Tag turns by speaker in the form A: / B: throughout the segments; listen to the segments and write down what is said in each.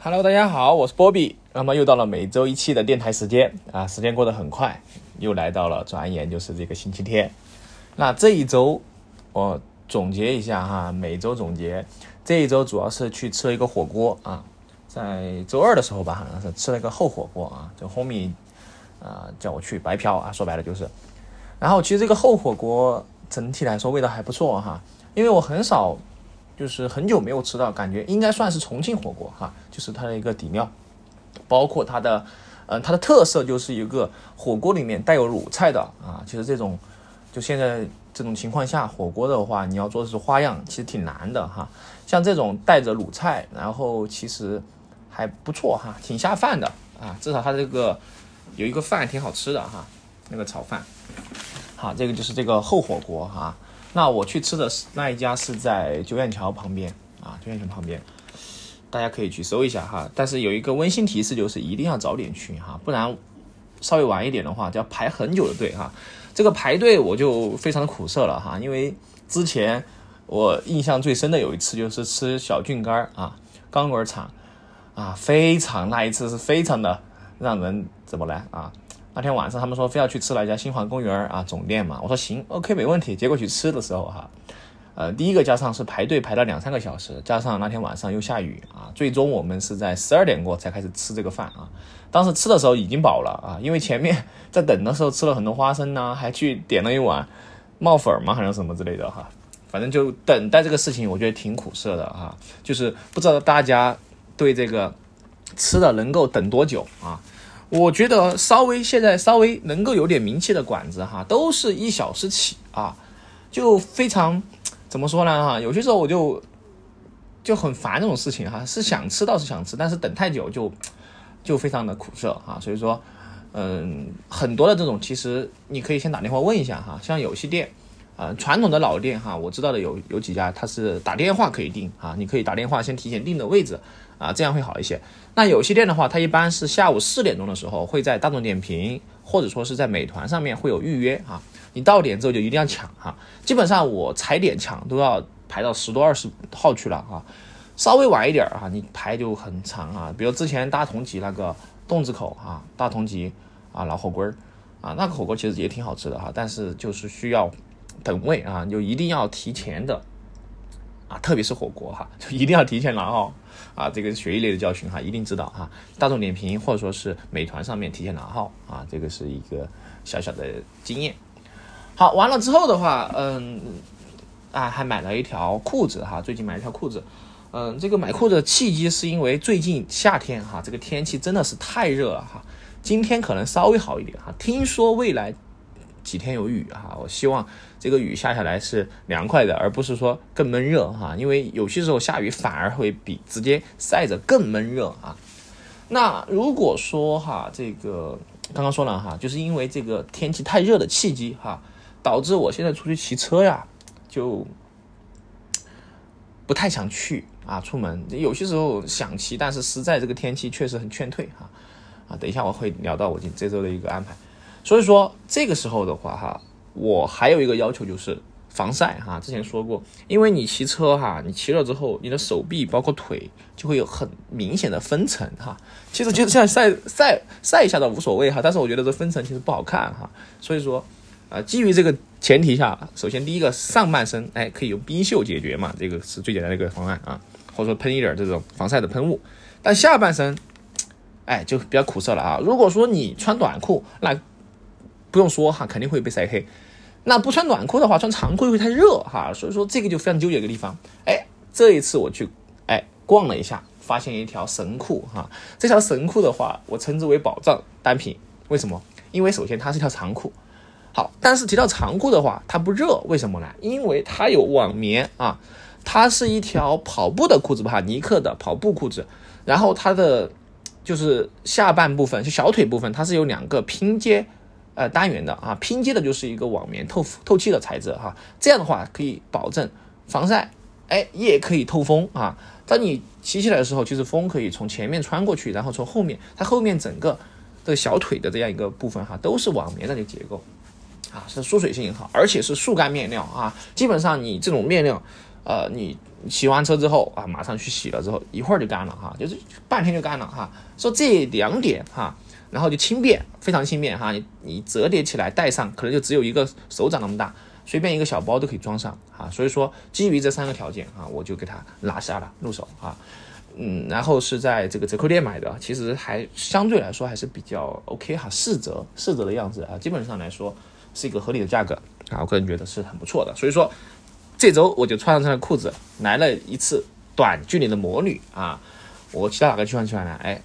A: Hello，大家好，我是波比。那么又到了每周一期的电台时间啊，时间过得很快，又来到了转眼就是这个星期天。那这一周我总结一下哈，每周总结。这一周主要是去吃了一个火锅啊，在周二的时候吧，好像是吃了一个厚火锅啊，就 homie 啊叫我去白嫖啊，说白了就是。然后其实这个厚火锅整体来说味道还不错哈，因为我很少。就是很久没有吃到，感觉应该算是重庆火锅哈，就是它的一个底料，包括它的，嗯，它的特色就是一个火锅里面带有卤菜的啊。其实这种，就现在这种情况下，火锅的话，你要做的是花样，其实挺难的哈。像这种带着卤菜，然后其实还不错哈，挺下饭的啊。至少它这个有一个饭挺好吃的哈，那个炒饭。好，这个就是这个厚火锅哈。那我去吃的是那一家是在九眼桥旁边啊，九眼桥旁边，大家可以去搜一下哈。但是有一个温馨提示，就是一定要早点去哈，不然稍微晚一点的话，就要排很久的队哈。这个排队我就非常苦涩了哈，因为之前我印象最深的有一次就是吃小郡肝啊，钢管厂啊，非常那一次是非常的让人怎么来啊。那天晚上他们说非要去吃那家新华公园啊总店嘛，我说行，OK 没问题。结果去吃的时候哈，呃，第一个加上是排队排了两三个小时，加上那天晚上又下雨啊，最终我们是在十二点过才开始吃这个饭啊。当时吃的时候已经饱了啊，因为前面 在等的时候吃了很多花生呐，还去点了一碗冒粉嘛，好像什么之类的哈。反正就等待这个事情，我觉得挺苦涩的哈。就是不知道大家对这个吃的能够等多久啊？我觉得稍微现在稍微能够有点名气的馆子哈，都是一小时起啊，就非常怎么说呢哈？有些时候我就就很烦这种事情哈，是想吃倒是想吃，但是等太久就就非常的苦涩哈。所以说，嗯，很多的这种其实你可以先打电话问一下哈，像有些店啊，传统的老店哈，我知道的有有几家，它是打电话可以订啊，你可以打电话先提前订的位置。啊，这样会好一些。那有些店的话，它一般是下午四点钟的时候会在大众点评或者说是在美团上面会有预约啊。你到点之后就一定要抢哈。基本上我踩点抢都要排到十多二十号去了啊。稍微晚一点儿哈，你排就很长啊。比如之前大同集那个洞子口啊，大同集啊老火锅儿啊，那个火锅其实也挺好吃的哈，但是就是需要等位啊，就一定要提前的。啊，特别是火锅哈，就一定要提前拿号啊！这个学一类的教训哈，一定知道哈。大众点评或者说是美团上面提前拿号啊，这个是一个小小的经验。好，完了之后的话，嗯，啊，还买了一条裤子哈，最近买了一条裤子。嗯，这个买裤子的契机是因为最近夏天哈，这个天气真的是太热了哈。今天可能稍微好一点哈，听说未来。几天有雨哈，我希望这个雨下下来是凉快的，而不是说更闷热哈。因为有些时候下雨反而会比直接晒着更闷热啊。那如果说哈，这个刚刚说了哈，就是因为这个天气太热的契机哈，导致我现在出去骑车呀，就不太想去啊。出门有些时候想骑，但是实在这个天气确实很劝退哈。啊，等一下我会聊到我今这周的一个安排。所以说这个时候的话哈，我还有一个要求就是防晒哈。之前说过，因为你骑车哈，你骑了之后，你的手臂包括腿就会有很明显的分层哈。其实就像晒晒晒一下的无所谓哈，但是我觉得这分层其实不好看哈。所以说，啊，基于这个前提下，首先第一个上半身哎可以用冰袖解决嘛，这个是最简单的一个方案啊，或者说喷一点这种防晒的喷雾。但下半身哎就比较苦涩了啊。如果说你穿短裤那。不用说哈，肯定会被晒黑。那不穿短裤的话，穿长裤会太热哈，所以说这个就非常纠结一个地方。哎，这一次我去哎逛了一下，发现一条神裤哈。这条神裤的话，我称之为宝藏单品。为什么？因为首先它是一条长裤，好，但是提到长裤的话，它不热，为什么呢？因为它有网棉啊，它是一条跑步的裤子吧，哈尼克的跑步裤子。然后它的就是下半部分，就小腿部分，它是有两个拼接。呃，单元的啊，拼接的就是一个网棉透透气的材质哈，这样的话可以保证防晒，哎，也可以透风啊。当你骑起来的时候，其实风可以从前面穿过去，然后从后面，它后面整个的小腿的这样一个部分哈，都是网棉的这个结构啊，是疏水性好，而且是速干面料啊。基本上你这种面料，呃，你洗完车之后啊，马上去洗了之后，一会儿就干了哈，就是半天就干了哈。说这两点哈，然后就轻便，非常轻便哈。你你折叠起来带上，可能就只有一个手掌那么大，随便一个小包都可以装上啊。所以说基于这三个条件啊，我就给它拿下了入手啊。嗯，然后是在这个折扣店买的，其实还相对来说还是比较 OK 哈，四折四折的样子啊，基本上来说是一个合理的价格啊，我个人觉得是很不错的。所以说这周我就穿上这条裤子来了一次短距离的摩旅啊，我其他哪个地方去呢？哎，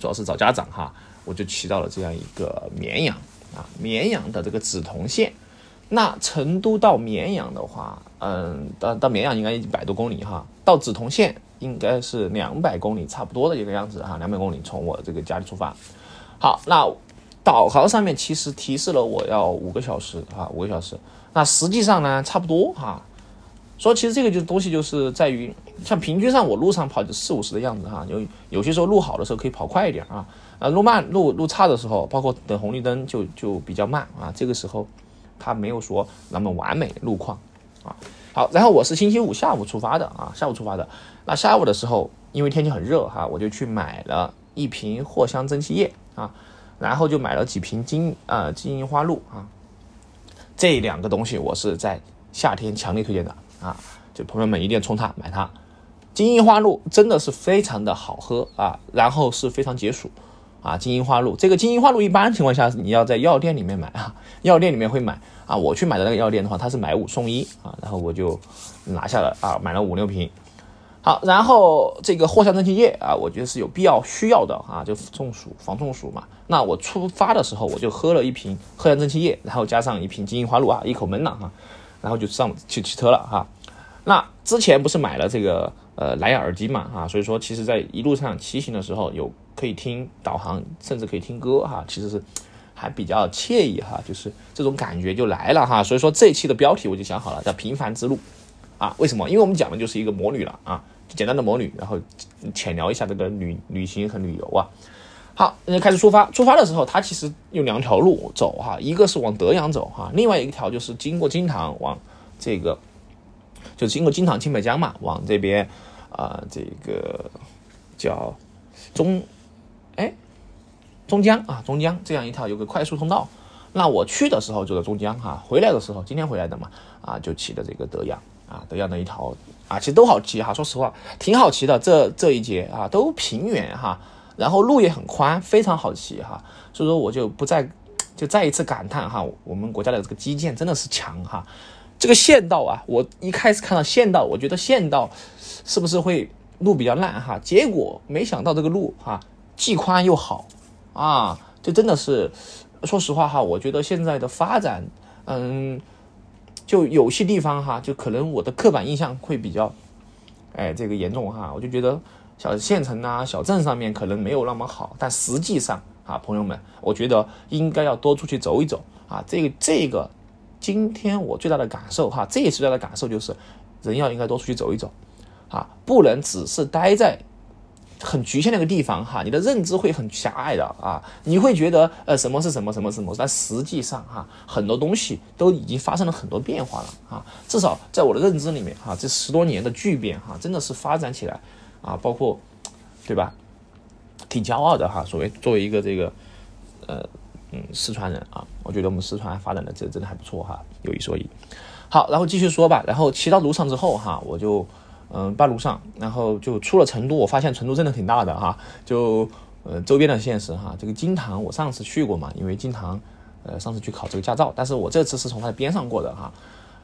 A: 主要是找家长哈，我就骑到了这样一个绵阳啊，绵阳的这个梓潼县。那成都到绵阳的话，嗯，到到绵阳应该一百多公里哈，到梓潼县。应该是两百公里差不多的一个样子哈，两百公里从我这个家里出发。好，那导航上面其实提示了我要五个小时哈，五个小时。那实际上呢，差不多哈。说其实这个就东西就是在于，像平均上我路上跑就四五十的样子哈，有有些时候路好的时候可以跑快一点啊，啊路慢路路差的时候，包括等红绿灯就就比较慢啊，这个时候它没有说那么完美路况啊。好，然后我是星期五下午出发的啊，下午出发的。那下午的时候，因为天气很热哈，我就去买了一瓶藿香正气液啊，然后就买了几瓶金啊金银花露啊，这两个东西我是在夏天强烈推荐的啊，就朋友们一定要冲它买它。金银花露真的是非常的好喝啊，然后是非常解暑啊。金银花露这个金银花露一般情况下你要在药店里面买啊，药店里面会买。啊，我去买的那个药店的话，它是买五送一啊，然后我就拿下了啊，买了五六瓶。好，然后这个藿香正气液啊，我觉得是有必要需要的啊，就中暑防中暑嘛。那我出发的时候我就喝了一瓶藿香正气液，然后加上一瓶金银花露啊，一口闷了哈，然后就上去骑车了哈。那之前不是买了这个呃蓝牙耳机嘛啊，所以说其实在一路上骑行的时候有可以听导航，甚至可以听歌哈，其实是。还比较惬意哈，就是这种感觉就来了哈，所以说这一期的标题我就想好了，叫平凡之路啊。为什么？因为我们讲的就是一个魔女了啊，简单的魔女，然后浅聊一下这个旅旅行和旅游啊。好，那开始出发。出发的时候，它其实有两条路走哈，一个是往德阳走哈，另外一条就是经过金堂往这个，就经过金堂青白江嘛，往这边啊，这个叫中。中江啊，中江这样一条有个快速通道，那我去的时候就在中江哈，回来的时候今天回来的嘛，啊就骑的这个德阳啊，德阳的一条啊，其实都好骑哈，说实话挺好骑的，这这一节啊都平原哈，然后路也很宽，非常好骑哈，所以说我就不再就再一次感叹哈，我们国家的这个基建真的是强哈，这个县道啊，我一开始看到县道，我觉得县道是不是会路比较烂哈，结果没想到这个路哈既宽又好。啊，这真的是，说实话哈，我觉得现在的发展，嗯，就有些地方哈，就可能我的刻板印象会比较，哎，这个严重哈，我就觉得小县城啊、小镇上面可能没有那么好，但实际上啊，朋友们，我觉得应该要多出去走一走啊。这个这个，今天我最大的感受哈，这一次最大的感受就是，人要应该多出去走一走，啊，不能只是待在。很局限那个地方哈，你的认知会很狭隘的啊，你会觉得呃什么是什么什么什么，但实际上哈，很多东西都已经发生了很多变化了啊，至少在我的认知里面哈，这十多年的巨变哈，真的是发展起来啊，包括对吧，挺骄傲的哈，所谓作为一个这个呃嗯四川人啊，我觉得我们四川发展的这真的还不错哈，有一说一。好，然后继续说吧，然后骑到路上之后哈，我就。嗯，半路上，然后就出了成都，我发现成都真的挺大的哈，就呃周边的县市哈，这个金堂我上次去过嘛，因为金堂，呃上次去考这个驾照，但是我这次是从它边上过的哈，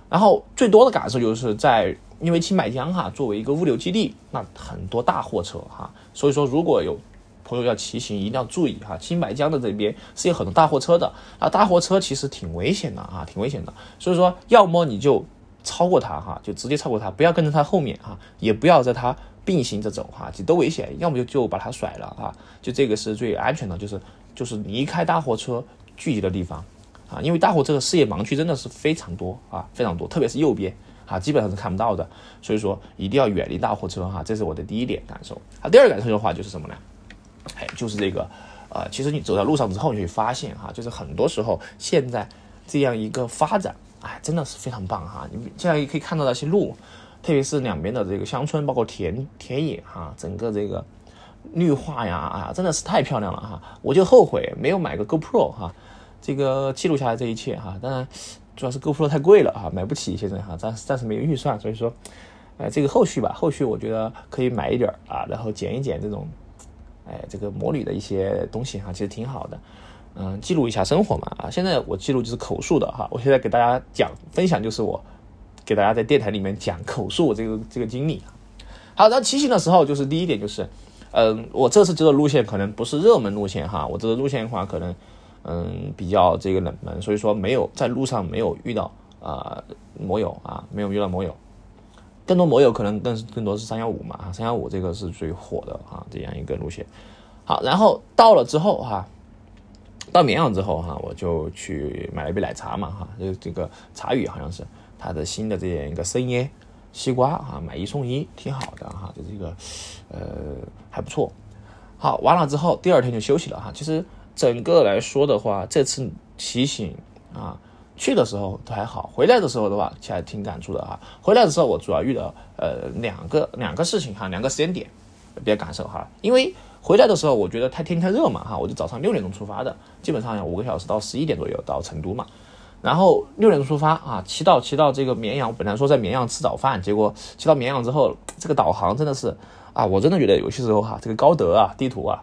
A: 然后最多的感受就是在，因为青白江哈作为一个物流基地，那很多大货车哈，所以说如果有朋友要骑行，一定要注意哈，青白江的这边是有很多大货车的，啊大货车其实挺危险的啊，挺危险的，所以说要么你就。超过它哈，就直接超过它，不要跟着它后面哈，也不要在它并行着走哈，这都危险。要么就就把它甩了哈，就这个是最安全的，就是就是离开大货车聚集的地方啊，因为大货车的视野盲区真的是非常多啊，非常多，特别是右边啊，基本上是看不到的。所以说一定要远离大货车哈，这是我的第一点感受。啊，第二感受的话就是什么呢？哎，就是这个呃，其实你走在路上之后，你会发现哈，就是很多时候现在这样一个发展。哎，真的是非常棒哈！你现在也可以看到那些路，特别是两边的这个乡村，包括田田野哈，整个这个绿化呀啊，真的是太漂亮了哈！我就后悔没有买个 GoPro 哈，这个记录下来这一切哈。当然，主要是 GoPro 太贵了哈，买不起现在哈，暂暂时没有预算，所以说，呃，这个后续吧，后续我觉得可以买一点啊，然后剪一剪这种，哎，这个模拟的一些东西哈，其实挺好的。嗯，记录一下生活嘛啊！现在我记录就是口述的哈，我现在给大家讲分享就是我给大家在电台里面讲口述这个这个经历。好，然后骑行的时候就是第一点就是，嗯，我这次走的路线可能不是热门路线哈，我这个路线的话可能嗯比较这个冷门，所以说没有在路上没有遇到啊摩友啊，没有遇到摩友，更多摩友可能更更多是三幺五嘛三幺五这个是最火的啊这样一个路线。好，然后到了之后哈。到绵阳之后哈，我就去买了一杯奶茶嘛哈，就这个茶语好像是它的新的这样一个生椰西瓜哈，买一送一，挺好的哈，就这个呃还不错。好，完了之后第二天就休息了哈。其实整个来说的话，这次骑行啊，去的时候都还好，回来的时候的话，其实还挺感触的哈。回来的时候我主要遇到呃两个两个事情哈，两个时间点比较感受哈，因为。回来的时候，我觉得太天太热嘛，哈，我就早上六点钟出发的，基本上要五个小时到十一点左右到成都嘛。然后六点钟出发啊，骑到骑到这个绵阳，本来说在绵阳吃早饭，结果骑到绵阳之后，这个导航真的是啊，我真的觉得有些时候哈，这个高德啊，地图啊，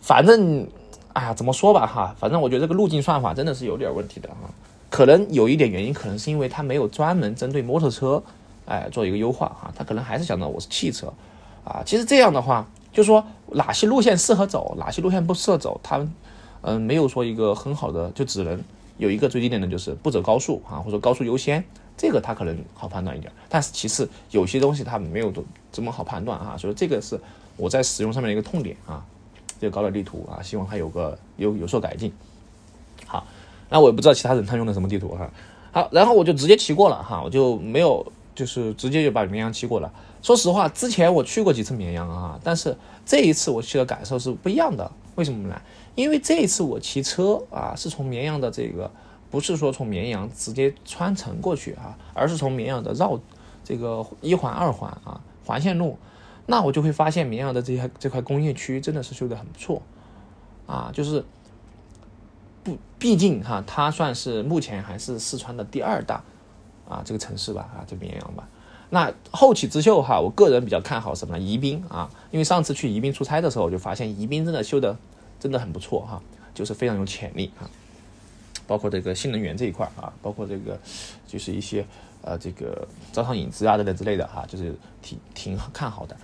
A: 反正哎呀，怎么说吧哈，反正我觉得这个路径算法真的是有点问题的哈。可能有一点原因，可能是因为它没有专门针对摩托车哎做一个优化哈，它可能还是想到我是汽车啊。其实这样的话。就说哪些路线适合走，哪些路线不适合走，他嗯没有说一个很好的，就只能有一个最低点的就是不走高速啊，或者高速优先，这个他可能好判断一点。但是其次有些东西他没有这么好判断啊，所以这个是我在使用上面的一个痛点啊。这个高德地图啊，希望它有个有有所改进。好，那我也不知道其他人他用的什么地图哈。好，然后我就直接骑过了哈，我就没有就是直接就把绵阳骑过了。说实话，之前我去过几次绵阳啊，但是这一次我去的感受是不一样的。为什么呢？因为这一次我骑车啊，是从绵阳的这个，不是说从绵阳直接穿城过去啊，而是从绵阳的绕这个一环、二环啊环线路，那我就会发现绵阳的这些这块工业区真的是修得很不错啊，就是不，毕竟哈，它算是目前还是四川的第二大啊这个城市吧啊，这绵阳吧。那后起之秀哈，我个人比较看好什么呢？宜宾啊，因为上次去宜宾出差的时候，我就发现宜宾真的修的真的很不错哈，就是非常有潜力哈。包括这个新能源这一块啊，包括这个就是一些呃这个招商引资啊等等之类的哈，就是挺挺看好的。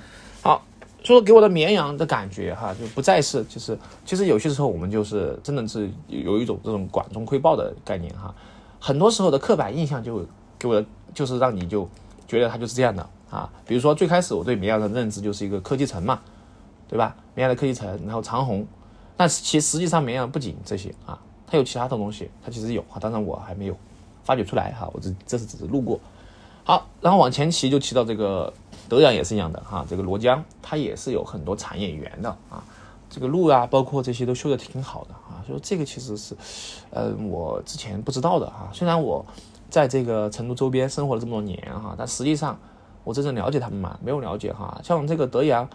A: 好，说给我的绵阳的感觉哈，就不再是就是其实有些时候我们就是真的是有一种这种管中窥豹的概念哈，很多时候的刻板印象就给我的就是让你就。觉得它就是这样的啊，比如说最开始我对绵阳的认知就是一个科技城嘛，对吧？绵阳的科技城，然后长虹，但其实际上绵阳不仅这些啊，它有其他的东西，它其实有啊，当然我还没有发掘出来哈，我这这是只是路过。好，然后往前骑就骑到这个德阳也是一样的哈，这个罗江它也是有很多产业园的啊，这个路啊，包括这些都修的挺好的啊，所以这个其实是，呃，我之前不知道的啊，虽然我。在这个成都周边生活了这么多年哈，但实际上我真正了解他们嘛？没有了解哈。像我们这个德阳，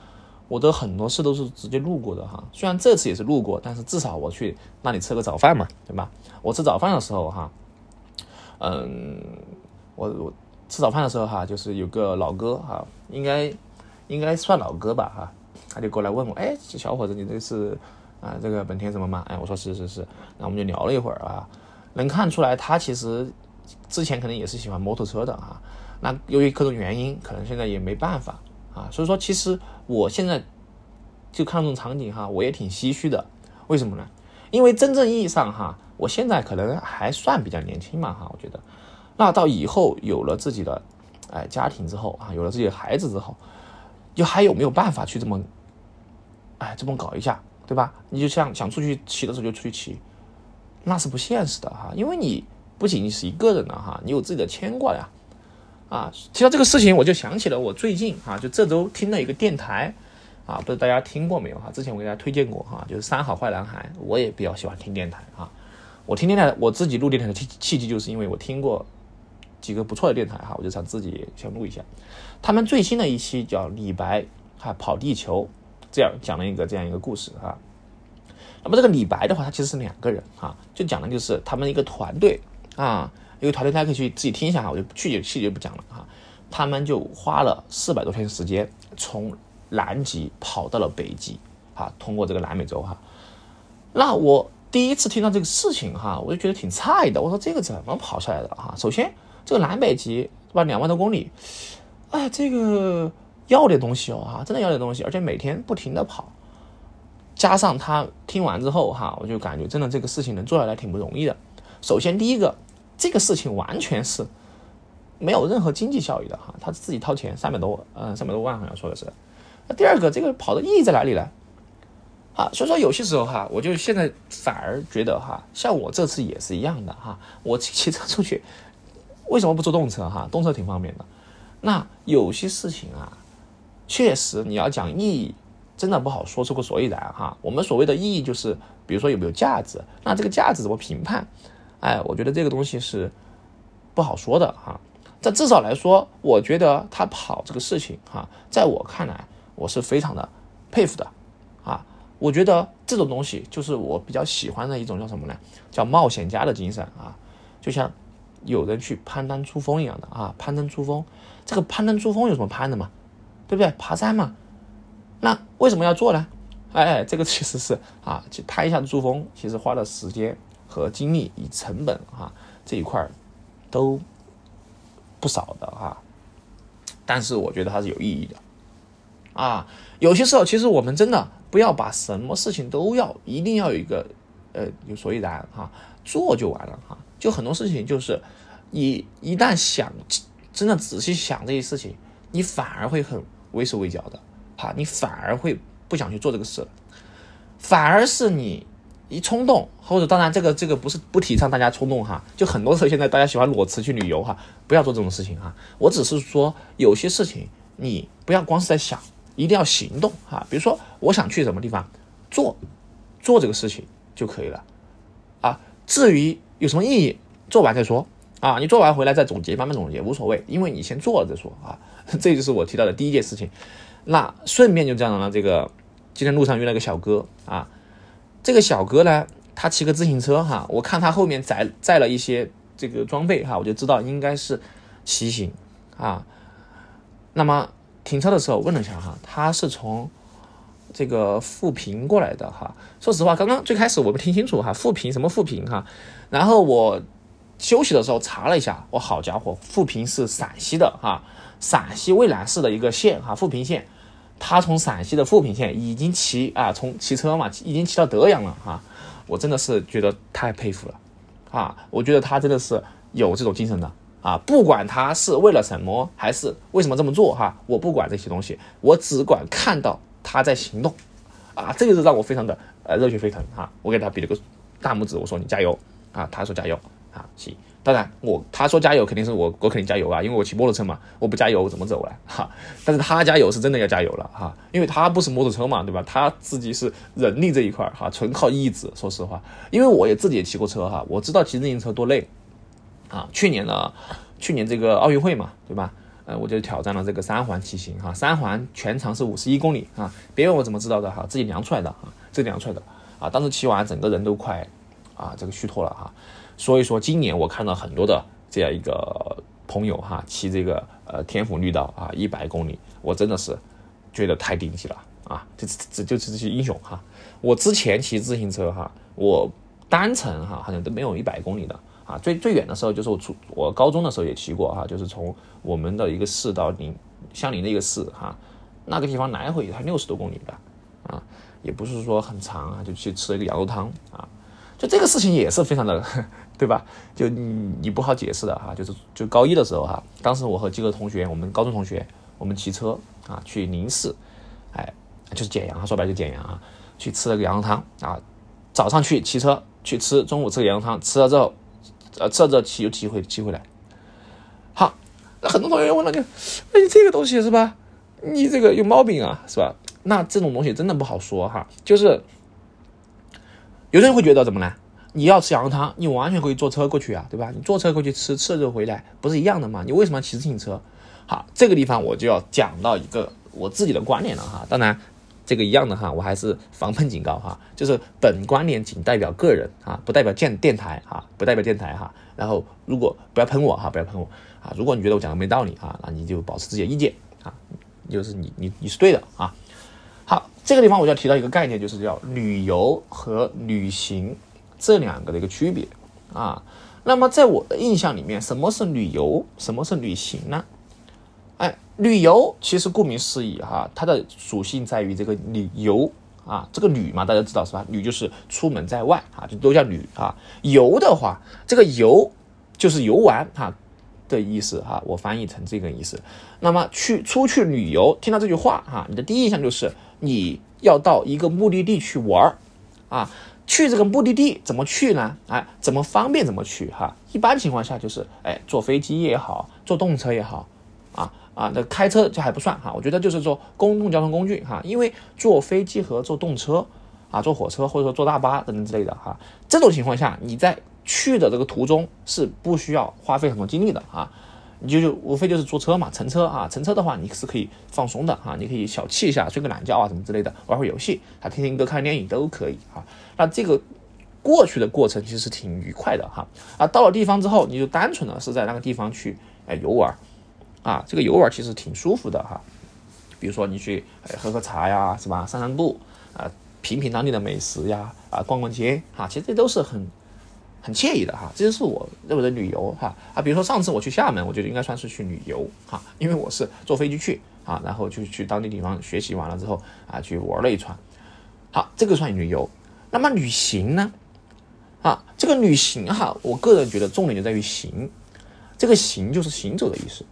A: 我的很多事都是直接路过的哈。虽然这次也是路过，但是至少我去那里吃个早饭嘛，对吧？我吃早饭的时候哈，嗯，我我吃早饭的时候哈，就是有个老哥哈，应该应该算老哥吧哈，他就过来问我，哎，小伙子，你这是啊这个本田什么嘛？哎，我说是是是，那我们就聊了一会儿啊，能看出来他其实。之前可能也是喜欢摩托车的哈，那由于各种原因，可能现在也没办法啊。所以说，其实我现在就看这种场景哈，我也挺唏嘘的。为什么呢？因为真正意义上哈，我现在可能还算比较年轻嘛哈，我觉得。那到以后有了自己的哎家庭之后啊，有了自己的孩子之后，就还有没有办法去这么哎这么搞一下，对吧？你就像想出去骑的时候就出去骑，那是不现实的哈，因为你。不仅仅是一个人了哈，你有自己的牵挂呀，啊，提到这个事情，我就想起了我最近啊，就这周听了一个电台，啊，不知道大家听过没有哈？之前我给大家推荐过哈，就是三好坏男孩，我也比较喜欢听电台啊。我听电台，我自己录电台的契契机，就是因为我听过几个不错的电台哈，我就想自己先录一下。他们最新的一期叫李白哈跑地球，这样讲了一个这样一个故事哈。那么这个李白的话，他其实是两个人哈，就讲的就是他们一个团队啊，一个团队，大家可以去自己听一下哈，我就具体细节就不讲了哈。他们就花了四百多天时间，从南极跑到了北极，啊，通过这个南美洲哈。那我第一次听到这个事情哈，我就觉得挺菜的。我说这个怎么跑下来的哈？首先这个南北极是吧，两万多公里，哎，这个要点东西哦哈，真的要点东西，而且每天不停的跑。加上他听完之后哈，我就感觉真的这个事情能做下来挺不容易的。首先第一个，这个事情完全是没有任何经济效益的哈，他自己掏钱三百多，嗯，三百多万好像说的是。那第二个，这个跑的意义在哪里呢？啊，所以说有些时候哈，我就现在反而觉得哈，像我这次也是一样的哈，我骑车出去，为什么不坐动车哈？动车挺方便的。那有些事情啊，确实你要讲意义。真的不好说出个所以然哈。我们所谓的意义就是，比如说有没有价值，那这个价值怎么评判？哎，我觉得这个东西是不好说的哈。这至少来说，我觉得他跑这个事情哈，在我看来，我是非常的佩服的啊。我觉得这种东西就是我比较喜欢的一种叫什么呢？叫冒险家的精神啊。就像有人去攀登珠峰一样的啊，攀登珠峰，这个攀登珠峰有什么攀的嘛？对不对？爬山嘛。那为什么要做呢？哎，这个其实是啊，去攀一下珠峰，其实花的时间和精力以成本哈这一块都不少的哈。但是我觉得它是有意义的啊。有些时候，其实我们真的不要把什么事情都要一定要有一个呃有所以然哈，做就完了哈。就很多事情就是你一旦想真的仔细想这些事情，你反而会很畏手畏脚的。哈，你反而会不想去做这个事，反而是你一冲动，或者当然这个这个不是不提倡大家冲动哈，就很多时候现在大家喜欢裸辞去旅游哈，不要做这种事情哈。我只是说有些事情你不要光是在想，一定要行动哈。比如说我想去什么地方，做做这个事情就可以了啊。至于有什么意义，做完再说啊。你做完回来再总结，慢慢总结无所谓，因为你先做了再说啊。这就是我提到的第一件事情。那顺便就这样了，这个今天路上遇到个小哥啊，这个小哥呢，他骑个自行车哈，我看他后面载载了一些这个装备哈，我就知道应该是骑行啊。那么停车的时候问了一下哈，他是从这个富平过来的哈。说实话，刚刚最开始我没听清楚哈，富平什么富平哈，然后我休息的时候查了一下，我好家伙，富平是陕西的哈，陕西渭南市的一个县哈，富平县。他从陕西的富平县已经骑啊，从骑车嘛，已经骑到德阳了哈。我真的是觉得太佩服了啊！我觉得他真的是有这种精神的啊。不管他是为了什么，还是为什么这么做哈，我不管这些东西，我只管看到他在行动啊，这个是让我非常的呃热血沸腾哈。我给他比了个大拇指，我说你加油啊，他说加油啊，行。当然，我他说加油肯定是我我肯定加油啊，因为我骑摩托车嘛，我不加油我怎么走啊？哈，但是他加油是真的要加油了哈，因为他不是摩托车嘛，对吧？他自己是人力这一块哈，纯靠意志。说实话，因为我也自己也骑过车哈，我知道骑自行车多累啊。去年呢，去年这个奥运会嘛，对吧？呃，我就挑战了这个三环骑行哈，三环全长是五十一公里啊。别问我怎么知道的哈，自己量出来的啊，自己量出来的啊。当时骑完整个人都快啊这个虚脱了哈。所以说，今年我看到很多的这样一个朋友哈，骑这个呃天府绿道啊，一百公里，我真的是觉得太顶级了啊！这这就是这些英雄哈。我之前骑自行车哈，我单程哈好像都没有一百公里的啊。最最远的时候就是我初我高中的时候也骑过哈，就是从我们的一个市到邻相邻的一个市哈，那个地方来回才六十多公里的啊，也不是说很长啊，就去吃了一个羊肉汤啊。就这个事情也是非常的。对吧？就你你不好解释的哈，就是就高一的时候哈，当时我和几个同学，我们高中同学，我们骑车啊去宁市，哎，就是简阳，说白就简阳啊，去吃了个羊肉汤啊，早上去骑车去吃，中午吃个羊肉汤，吃了之后，呃，吃了之后骑又骑回骑回来。好，那很多同学问了你，哎，你这个东西是吧？你这个有毛病啊，是吧？那这种东西真的不好说哈，就是有人会觉得怎么呢？你要吃羊肉汤，你完全可以坐车过去啊，对吧？你坐车过去吃，吃了就回来，不是一样的吗？你为什么要骑自行车？好，这个地方我就要讲到一个我自己的观点了哈。当然，这个一样的哈，我还是防喷警告哈，就是本观点仅代表个人啊，不代表电电台哈，不代表电台哈。然后如果不要喷我哈，不要喷我啊。如果你觉得我讲的没道理啊，那你就保持自己的意见啊，就是你你你是对的啊。好，这个地方我就要提到一个概念，就是叫旅游和旅行。这两个的一个区别啊，那么在我的印象里面，什么是旅游，什么是旅行呢？哎，旅游其实顾名思义哈，它的属性在于这个旅游啊，这个旅嘛，大家知道是吧？旅就是出门在外啊，就都叫旅啊。游的话，这个游就是游玩哈的意思哈，我翻译成这个意思。那么去出去旅游，听到这句话哈，你的第一印象就是你要到一个目的地去玩儿啊。去这个目的地怎么去呢？哎，怎么方便怎么去哈？一般情况下就是，哎，坐飞机也好，坐动车也好，啊啊，那开车就还不算哈。我觉得就是坐公共交通工具哈，因为坐飞机和坐动车啊，坐火车或者说坐大巴等等之类的哈，这种情况下你在去的这个途中是不需要花费很多精力的啊。你就就无非就是坐车嘛，乘车啊，乘车的话你是可以放松的啊，你可以小憩一下，睡个懒觉啊，什么之类的，玩会游戏啊，听听歌，看电影都可以啊。那这个过去的过程其实挺愉快的哈。啊，到了地方之后，你就单纯的是在那个地方去哎游玩啊，这个游玩其实挺舒服的哈。比如说你去喝喝茶呀，是吧？散散步啊，品品当地的美食呀，啊，逛逛街啊，其实这都是很。很惬意的哈，这就是我认为的旅游哈啊，比如说上次我去厦门，我觉得应该算是去旅游哈，因为我是坐飞机去啊，然后就去当地地方学习完了之后啊，去玩了一圈，好，这个算旅游。那么旅行呢？啊，这个旅行哈，我个人觉得重点就在于行，这个行就是行走的意思，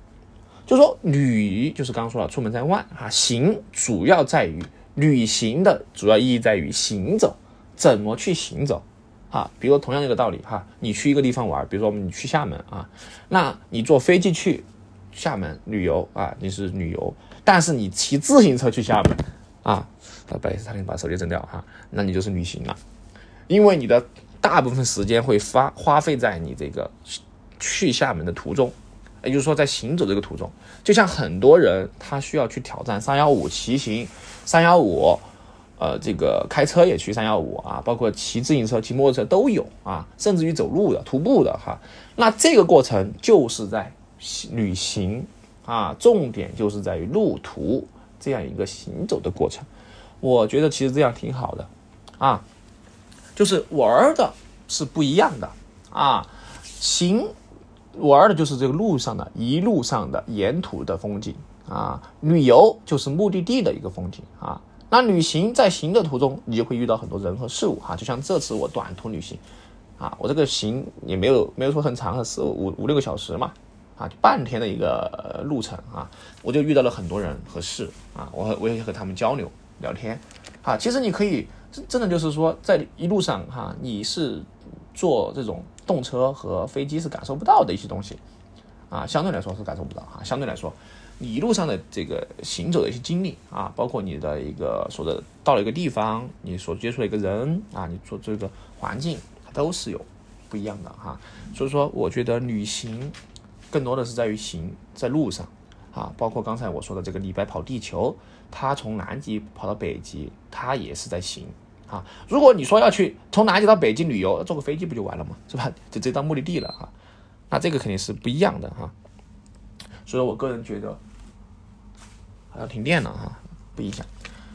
A: 就是说旅就是刚刚说了出门在外啊，行主要在于旅行的主要意义在于行走，怎么去行走。啊，比如同样一个道理哈，你去一个地方玩，比如说你去厦门啊，那你坐飞机去厦门旅游啊，你是旅游；但是你骑自行车去厦门啊，不好意思，差点把手机震掉哈，那你就是旅行了，因为你的大部分时间会花花费在你这个去厦门的途中，也就是说在行走这个途中，就像很多人他需要去挑战三幺五骑行，三幺五。呃，这个开车也去三幺五啊，包括骑自行车、骑摩托车都有啊，甚至于走路的、徒步的哈。那这个过程就是在旅行啊，重点就是在于路途这样一个行走的过程。我觉得其实这样挺好的啊，就是玩的是不一样的啊，行玩的就是这个路上的一路上的沿途的风景啊，旅游就是目的地的一个风景啊。那旅行在行的途中，你就会遇到很多人和事物哈，就像这次我短途旅行，啊，我这个行也没有没有说很长，四五五六个小时嘛，啊，半天的一个路程啊，我就遇到了很多人和事啊，我我也和他们交流聊天，啊，其实你可以真的就是说在一路上哈，你是坐这种动车和飞机是感受不到的一些东西，啊，相对来说是感受不到哈，相对来说。一路上的这个行走的一些经历啊，包括你的一个说的到了一个地方，你所接触的一个人啊，你做这个环境，它都是有不一样的哈。所以说，我觉得旅行更多的是在于行在路上啊，包括刚才我说的这个李白跑地球，他从南极跑到北极，他也是在行啊。如果你说要去从南极到北极旅游，坐个飞机不就完了吗？是吧？就直接到目的地了哈。那这个肯定是不一样的哈。所以我个人觉得。还要停电了哈，不影响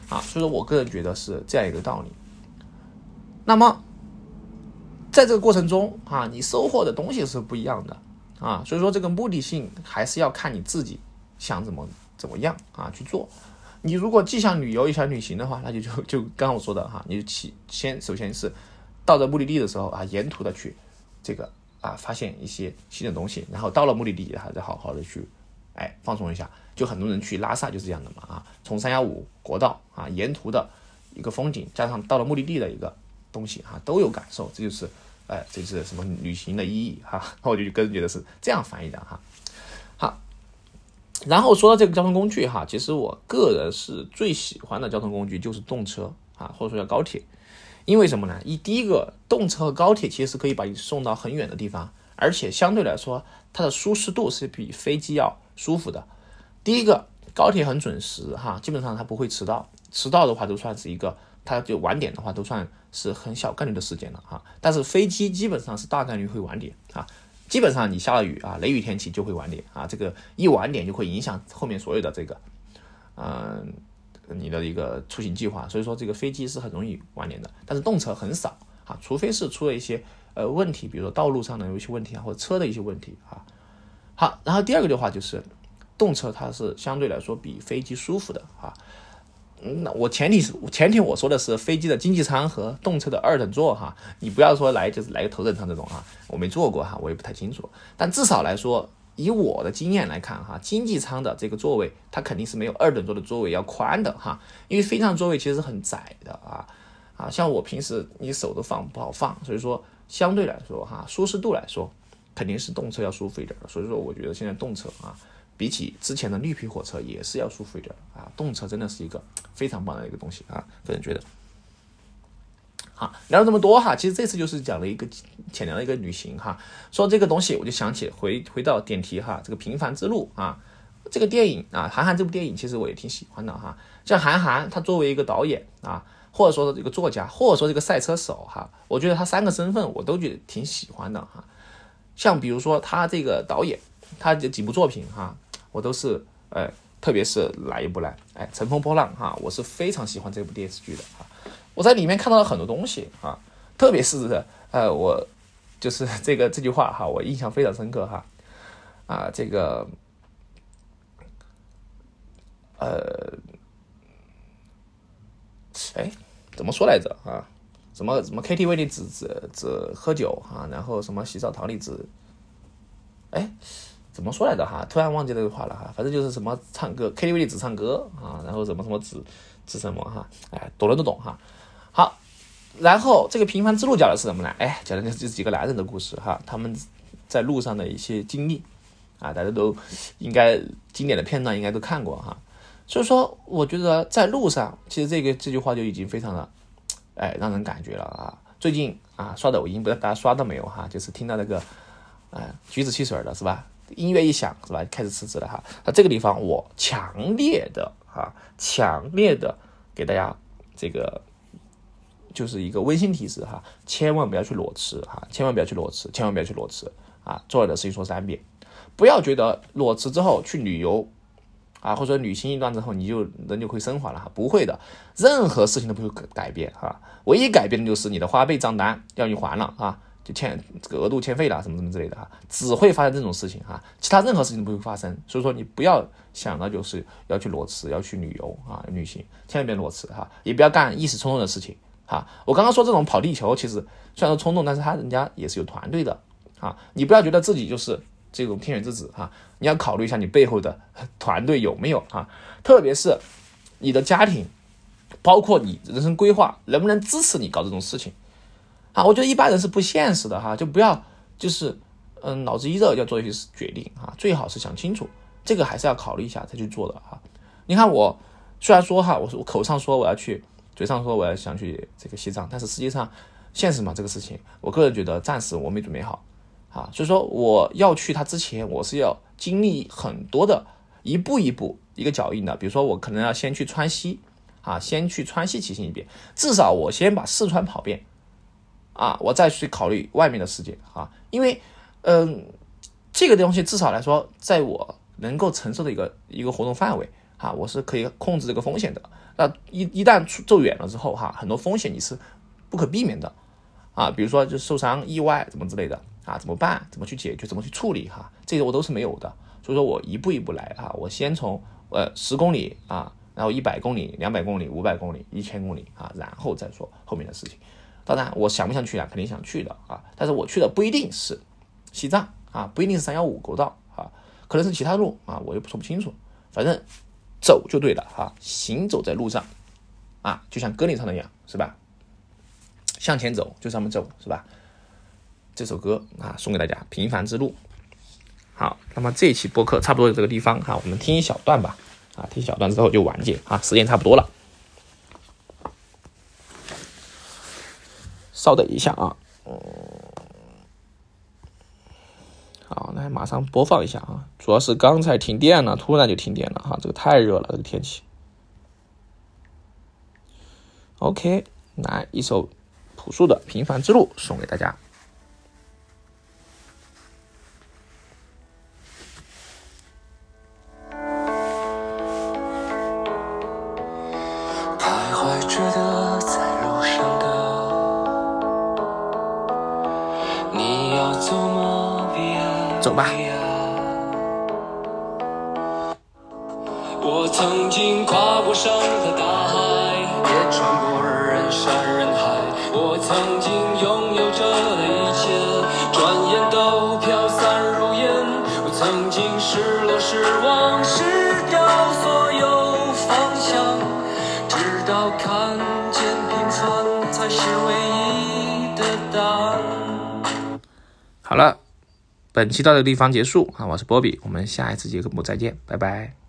A: 啊，所以说我个人觉得是这样一个道理。那么，在这个过程中啊，你收获的东西是不一样的啊，所以说这个目的性还是要看你自己想怎么怎么样啊去做。你如果既想旅游又想旅行的话，那就就就刚刚我说的哈，你就起先首先是到达目的地的时候啊，沿途的去这个啊发现一些新的东西，然后到了目的地还再好好的去哎放松一下。就很多人去拉萨就是这样的嘛啊，从三幺五国道啊沿途的一个风景，加上到了目的地的一个东西哈，都有感受，这就是哎，这是什么旅行的意义哈？我就个人觉得是这样翻译的哈。好，然后说到这个交通工具哈，其实我个人是最喜欢的交通工具就是动车啊，或者说叫高铁，因为什么呢？一第一个，动车和高铁其实是可以把你送到很远的地方，而且相对来说，它的舒适度是比飞机要舒服的。第一个，高铁很准时哈，基本上它不会迟到，迟到的话都算是一个，它就晚点的话都算是很小概率的事件了哈。但是飞机基本上是大概率会晚点啊，基本上你下了雨啊，雷雨天气就会晚点啊，这个一晚点就会影响后面所有的这个，嗯。你的一个出行计划，所以说这个飞机是很容易晚点的，但是动车很少啊，除非是出了一些呃问题，比如说道路上的有一些问题啊，或者车的一些问题啊。好，然后第二个的话就是动车它是相对来说比飞机舒服的啊。那我前提是前提我说的是飞机的经济舱和动车的二等座哈，你不要说来就是来个头等舱这种啊，我没坐过哈，我也不太清楚，但至少来说。以我的经验来看，哈，经济舱的这个座位，它肯定是没有二等座的座位要宽的，哈，因为飞机上座位其实很窄的啊，啊，像我平时你手都放不好放，所以说相对来说，哈，舒适度来说，肯定是动车要舒服一点，所以说我觉得现在动车啊，比起之前的绿皮火车也是要舒服一点啊，动车真的是一个非常棒的一个东西啊，个人觉得。好，聊了这么多哈，其实这次就是讲了一个浅聊的一个旅行哈。说这个东西，我就想起回回到点题哈，这个平凡之路啊，这个电影啊，韩寒这部电影其实我也挺喜欢的哈。像韩寒，他作为一个导演啊，或者说这个作家，或者说这个赛车手哈，我觉得他三个身份我都觉得挺喜欢的哈。像比如说他这个导演，他这几部作品哈，我都是呃，特别是哪一部呢？哎，乘风破浪哈，我是非常喜欢这部电视剧的哈。我在里面看到了很多东西啊，特别是呃，我就是 这个这句话哈，我印象非常深刻哈，啊，这个呃，哎，怎么说来着啊？什么什么 KTV 里只只只喝酒哈，然后什么洗澡堂里只，哎，怎么说来着哈？突然忘记这句话了哈，反正就是什么唱歌 KTV 里只唱歌啊，然后什么什么只只什么哈，哎，懂了都懂哈。好，然后这个平凡之路讲的是什么呢？哎，讲的就是几个男人的故事哈，他们在路上的一些经历啊，大家都应该经典的片段应该都看过哈。所以说，我觉得在路上，其实这个这句话就已经非常的哎让人感觉了啊。最近啊刷抖音，不知道大家刷到没有哈？就是听到那个哎橘子汽水的是吧？音乐一响是吧？开始辞职了哈。那这个地方我强烈的哈，强烈的给大家这个。就是一个温馨提示哈，千万不要去裸辞哈，千万不要去裸辞，千万不要去裸辞啊！重要的事情说三遍，不要觉得裸辞之后去旅游啊，或者说旅行一段之后你就人就会升华了哈，不会的，任何事情都不会改变哈，唯一改变的就是你的花呗账单要你还了啊，就欠这个额度欠费了什么什么之类的哈，只会发生这种事情哈，其他任何事情都不会发生，所以说你不要想到就是要去裸辞，要去旅游啊旅行，千万别裸辞哈，也不要干一时冲动的事情。哈，我刚刚说这种跑地球，其实虽然说冲动，但是他人家也是有团队的啊。你不要觉得自己就是这种天选之子哈，你要考虑一下你背后的团队有没有啊，特别是你的家庭，包括你人生规划能不能支持你搞这种事情啊？我觉得一般人是不现实的哈，就不要就是嗯脑子一热要做一些决定啊，最好是想清楚，这个还是要考虑一下再去做的哈。你看我虽然说哈，我说我口上说我要去。嘴上说我要想去这个西藏，但是实际上现实嘛，这个事情，我个人觉得暂时我没准备好啊，所以说我要去他之前，我是要经历很多的一步一步一个脚印的。比如说我可能要先去川西啊，先去川西骑行一遍，至少我先把四川跑遍啊，我再去考虑外面的世界啊，因为嗯，这个东西至少来说，在我能够承受的一个一个活动范围啊，我是可以控制这个风险的。那一一旦出走远了之后，哈，很多风险你是不可避免的，啊，比如说就受伤、意外怎么之类的，啊，怎么办？怎么去解决？怎么去处理？哈，这些我都是没有的。所以说我一步一步来，哈，我先从呃十公里啊，然后一百公里、两百公里、五百公里、一千公里啊，然后再说后面的事情。当然，我想不想去啊？肯定想去的啊，但是我去的不一定是西藏啊，不一定是三幺五国道啊，可能是其他路啊，我又说不清楚，反正。走就对了哈，行走在路上，啊，就像歌里唱的一样，是吧？向前走就这么走是吧？这首歌啊送给大家平凡之路。好那么这一期播客差不多就这个地方哈我们听一小段吧。啊听小段之后就完结啊时间差不多了。
B: 稍等一下啊。好来马上播放一下啊主要是刚才停电了突然就停电了哈这个太热了这个天气。Ok 来一首朴素的平凡之路送给大家。本期到这个地方结束。啊我是波比我们下一次节目再见拜拜。